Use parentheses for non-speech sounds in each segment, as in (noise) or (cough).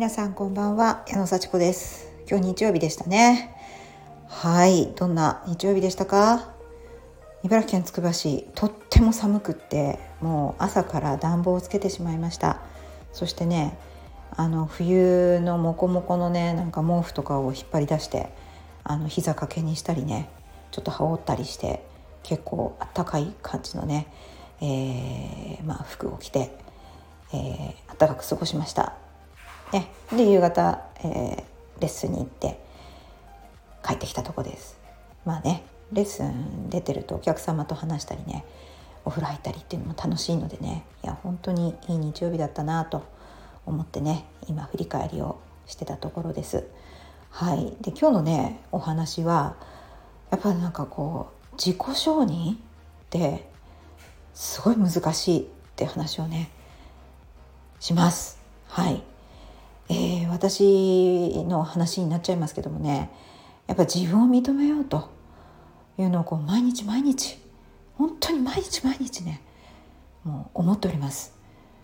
皆さんこんばんは矢野幸子です。今日日曜日でしたね。はいどんな日曜日でしたか？茨城県つくば市とっても寒くってもう朝から暖房をつけてしまいました。そしてねあの冬のモコモコのねなんか毛布とかを引っ張り出してあの膝掛けにしたりねちょっと羽織ったりして結構あったかい感じのね、えー、まあ、服を着て、えー、暖かく過ごしました。ね、で夕方、えー、レッスンに行って帰ってきたとこです。まあねレッスン出てるとお客様と話したりねお風呂入ったりっていうのも楽しいのでねいや本当にいい日曜日だったなと思ってね今振り返りをしてたところです。はい、で今日のねお話はやっぱりなんかこう自己承認ってすごい難しいって話をねします。はい、えー、私の話になっちゃいますけどもねやっぱ自分を認めようというのをこう毎日毎日本当に毎日毎日ねもう思っております。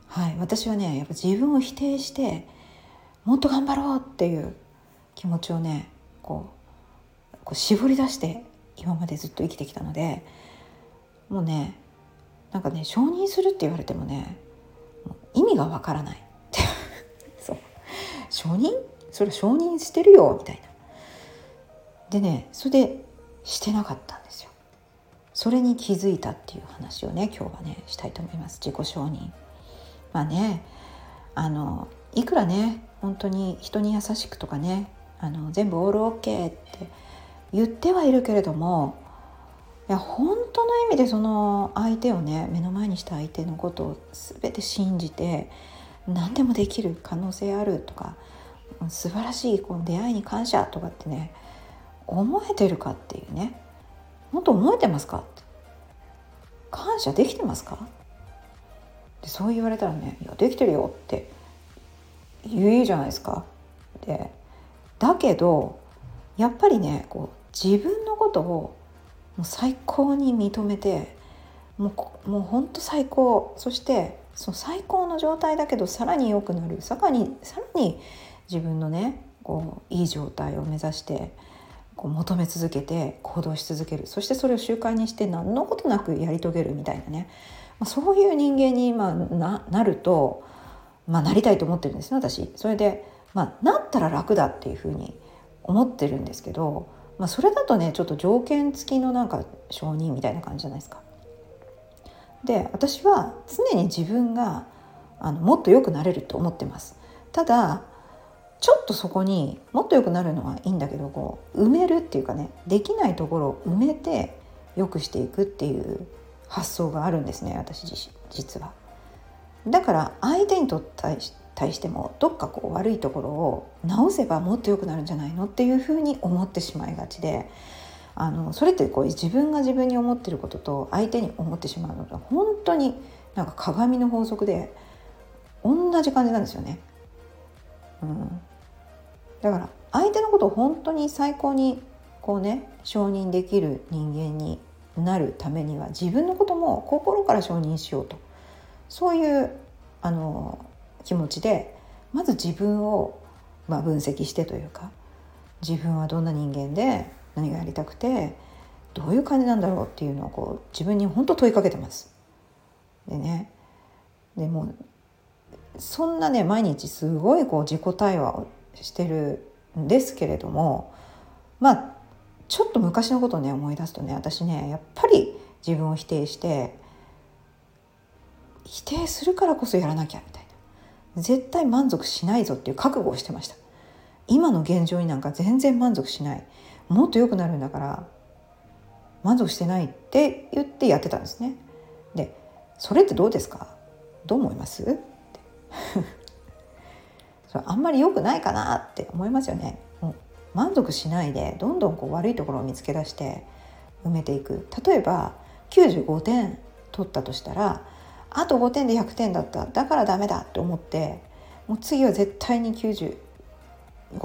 はい、私はねやっぱ自分を否定してもっと頑張ろうっていう気持ちをねこうこう絞り出して今までずっと生きてきたのでもうねなんかね承認するって言われてもね意味がわからない承認？それ承認してるよみたいな。でねそれでしてなかったんですよ。それに気づいたっていう話をね今日はねしたいと思います。自己承認。まあねあのいくらね本当に人に優しくとかねあの全部オールオッケーって言ってはいるけれどもいや本当の意味でその相手をね目の前にした相手のことを全て信じて何でもできる可能性あるとか素晴らしいこの出会いに感謝とかってね思えてるかっていうね。本当思えてますか？感謝できてますか？でそう言われたらね「いやできてるよ」って言うじゃないですか。でだけどやっぱりねこう自分のことをもう最高に認めてもうもうほんと最高。そしてその最高の状態だけどさらに良くなるさらにさらに自分のねこういい状態を目指してこう求め続けて行動し続けるそしてそれを習慣にして何のことなくやり遂げるみたいなね、まあ、そういう人間にまあななると、まあ、なりたいと思ってるんですね私。それで、まあ、なったら楽だっていうふうに思ってるんですけど、まあ、それだとねちょっと条件付きのなんか承認みたいな感じじゃないですか。で私は常に自分があのもっと良くなれると思ってます。ただちょっとそこにもっと良くなるのはいいんだけどこう埋めるっていうかねできないところを埋めて良くしていくっていう発想があるんですね私自身実は。だから相手にと対し対してもどっかこう悪いところを直せばもっと良くなるんじゃないのっていうふうに思ってしまいがちであのそれってこう自分が自分に思ってることと相手に思ってしまうのが本当になんか鏡の法則で同じ感じなんですよね。うん、だから相手のことを本当に最高にこうね承認できる人間になるためには自分のことも心から承認しようとそういうあの気持ちでまず自分を、まあ、分析してというか自分はどんな人間で何がやりたくてどういう感じなんだろうっていうのをこう自分に本当問いかけてます。でねでもそんなね毎日すごいこう自己対話をしてるんですけれどもまあちょっと昔のことをね思い出すとね私ねやっぱり自分を否定して否定するからこそやらなきゃみたいな。絶対満足しないぞっていう覚悟をしてました。今の現状になんか全然満足しない。もっと良くなるんだから満足してないって言ってやってたんですね。でそれってどうですか？どう思います？(laughs) それあんまり良くないかなって思いますよね。満足しないでどんどんこう悪いところを見つけ出して埋めていく。例えば95点取ったとしたらあと5点で100点だった。だからダメだって思ってもう次は絶対に95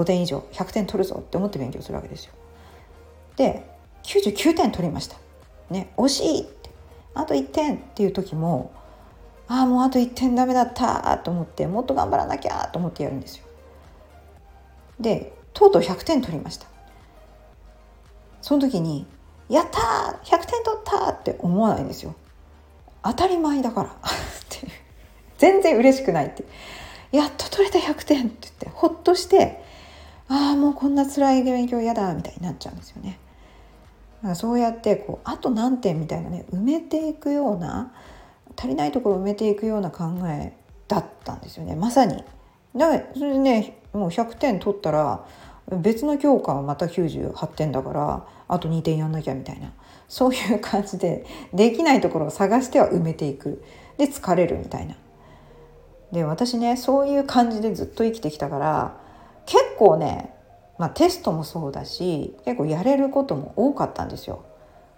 点以上100点取るぞって思って勉強するわけですよ。で99点取りました。ね惜しいあと1点っていう時もああもうあと1点ダメだったと思ってもっと頑張らなきゃと思ってやるんですよ。でとうとう100点取りましたその時に「やったー !100 点取った!」って思わないんですよ当たり前だからって全然嬉しくないってやっと取れた100点って言ってほっとしてああもうこんな辛い勉強嫌だみたいになっちゃうんですよね。だからそうやってこうあと何点みたいなね埋めていくような足りないところを埋めていくような考えだったんですよねまさに。だからそれでねもう100点取ったら別の教科はまた98点だからあと2点やんなきゃみたいなそういう感じでできないところを探しては埋めていくで疲れるみたいな。で私ねそういう感じでずっと生きてきたから構ね、まあ、テストもそうだし結構やれることも多かったんですよ。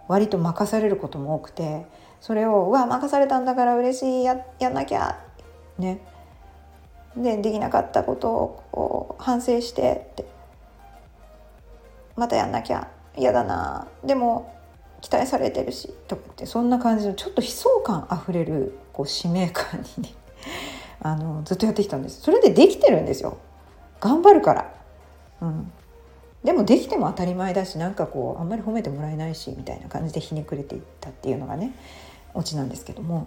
割と任されることも多くて。それを「うわ任されたんだから嬉しいややんなきゃ」ね。でできなかったことを反省してって。またやんなきゃ嫌だな。でも期待されてるしとかってそんな感じのちょっと悲壮感あふれるこう使命感にねあのずっとやってきたんです。それでできてるんですよ。頑張るから、うん、でもできても当たり前だしなんかこうあんまり褒めてもらえないしみたいな感じでひねくれていったっていうのがねオチなんですけども。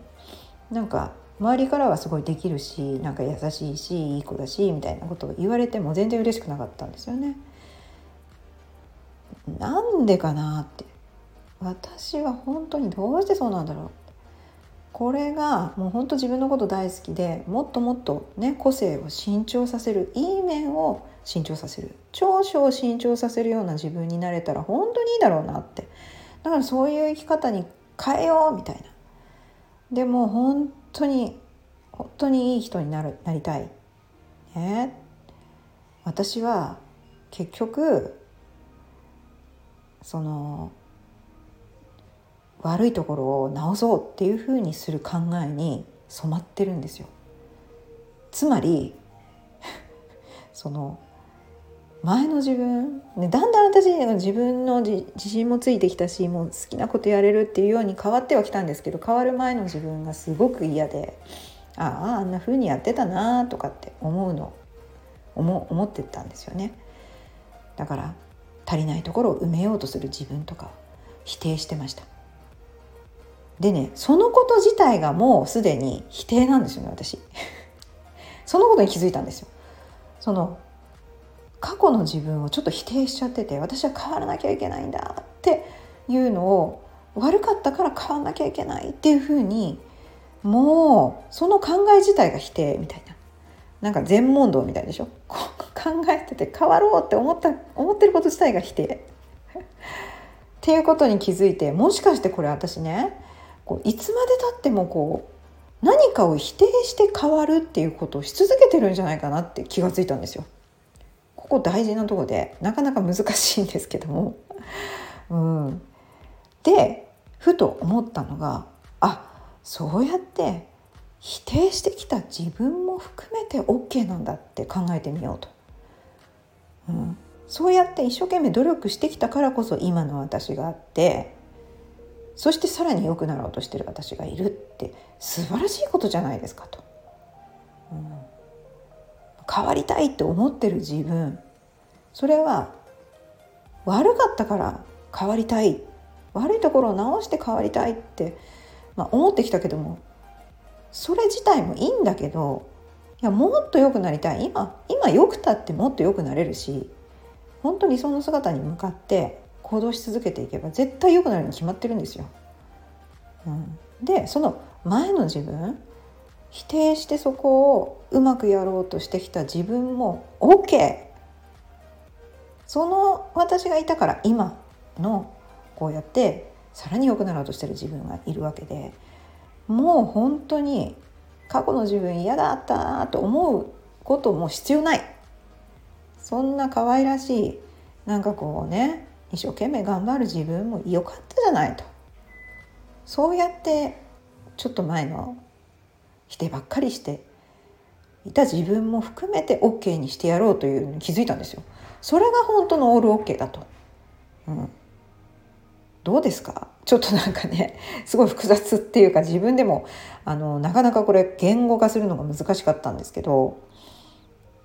なんか周りからはすごいできるしなんか優しいしいい子だしみたいなことを言われても全然嬉しくなかったんですよね。なんでかなって。私は本当にどうしてそうなんだろう。これがもう本当自分のこと大好きでもっともっとね個性を伸長させるいい面を伸長させる長所を伸長させるような自分になれたら本当にいいだろうなって。だからそういう生き方に変えようみたいな。でも本当に本当にいい人になるなりたい。ね。私は結局その悪いところを直そうっていうふうにする考えに染まってるんですよ。つまり (laughs) その前の自分、ね、だんだん私自分の自信もついてきたしもう好きなことやれるっていうように変わってはきたんですけど変わる前の自分がすごく嫌であああんな風にやってたなとかって思うの思思ってたんですよね。だから足りないところを埋めようとする自分とか否定してました。でねそのこと自体がもうすでに否定なんですよね私。(laughs) そのことに気づいたんですよ。その過去の自分をちょっと否定しちゃってて私は変わらなきゃいけないんだっていうのを悪かったから変わらなきゃいけないっていうふうにもうその考え自体が否定みたいな。なんか全問答みたいでしょ？(laughs) 考えてて変わろうって思った思ってること自体が否定。(laughs) っていうことに気づいてもしかしてこれ私ねこういつまでたってもこう何かを否定して変わるっていうことをし続けてるんじゃないかなって気がついたんですよ。ここ大事なとこでなかなか難しいんですけども。うん、でふと思ったのがあそうやって否定してきた自分も含めて OK なんだって考えてみようと。うん、そうやって一生懸命努力してきたからこそ今の私があってそしてさらに良くなろうとしてる私がいるって素晴らしいことじゃないですかと、うん、変わりたいって思ってる自分。それは悪かったから変わりたい。悪いところを直して変わりたいって、まあ、思ってきたけども。それ自体もいいんだけどいやもっと良くなりたい。今今良くたってもっと良くなれるし本当にその姿に向かって行動し続けていけば絶対良くなるに決まってるんですよ。うん、でその前の自分否定してそこをうまくやろうとしてきた自分も OK その私がいたから今のこうやってさらに良くなろうとしてる自分がいるわけでもう本当に過去の自分嫌だったなと思うことも必要ない。そんな可愛らしいなんかこうね一生懸命頑張る自分も良かったじゃないとそうやってちょっと前の否定ばっかりしていた自分も含めて OK にしてやろうというのに気づいたんですよ。それが本当のオール OK だと。うん、どうですか？ちょっとなんかねすごい複雑っていうか自分でもあのなかなかこれ言語化するのが難しかったんですけど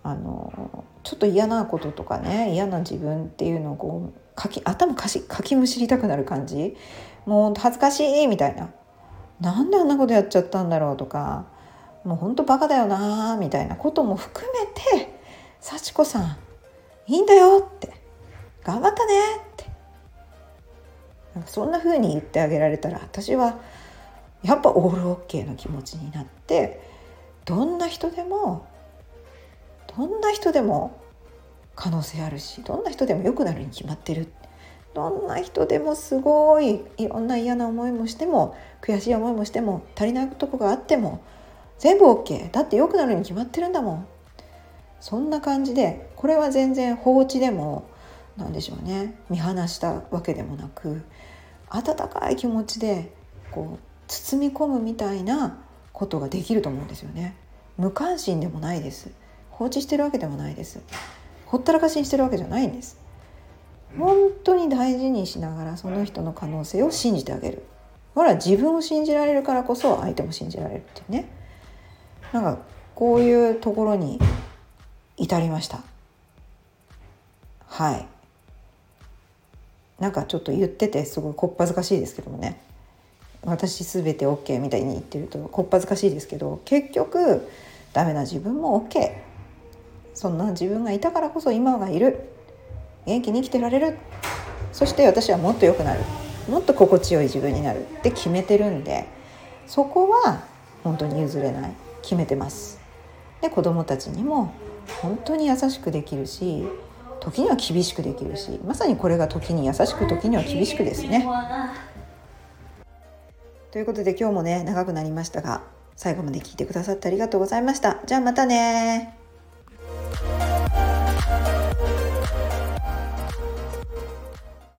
あのちょっと嫌なこととかね嫌な自分っていうのをこうかき頭かしかきむしりたくなる感じ？もう恥ずかしいみたいな。なんであんなことやっちゃったんだろうとか。もうほんとバカだよなみたいなことも含めて幸子さんいいんだよって。頑張ったねって。なんかそんな風に言ってあげられたら私はやっぱオールオッケーの気持ちになってどんな人でもどんな人でも可能性あるしどんな人でも良くなるに決まってる。どんな人でもすごいいろんな嫌な思いもしても悔しい思いもしても足りないとこがあっても全部 OK だって良くなるに決まってるんだもん。そんな感じでこれは全然放置でも何でしょうね。見放したわけでもなく温かい気持ちでこう包み込むみたいなことができると思うんですよね。無関心でもないです。放置してるわけでもないです。ほったらかしにしてるわけじゃないんです。本当に大事にしながらその人の可能性を信じてあげる。ほら自分を信じられるからこそ相手も信じられるっていうね。なんかこういうところに至りました。はい。なんかちょっと言っててすごいこっぱずかしいですけどもね。私全て OK みたいに言ってるとこっぱずかしいですけど結局ダメな自分も OK そんな自分がいたからこそ今がいる。元気に生きてられる。そして私はもっと良くなる。もっと心地よい自分になる。って決めてるんでそこは本当に譲れない。決めてます。で子供たちにも本当に優しくできるし時には厳しくできるしまさにこれが時に優しく時には厳しくですね。ということで今日もね長くなりましたが最後まで聞いてくださってありがとうございました。じゃあまたね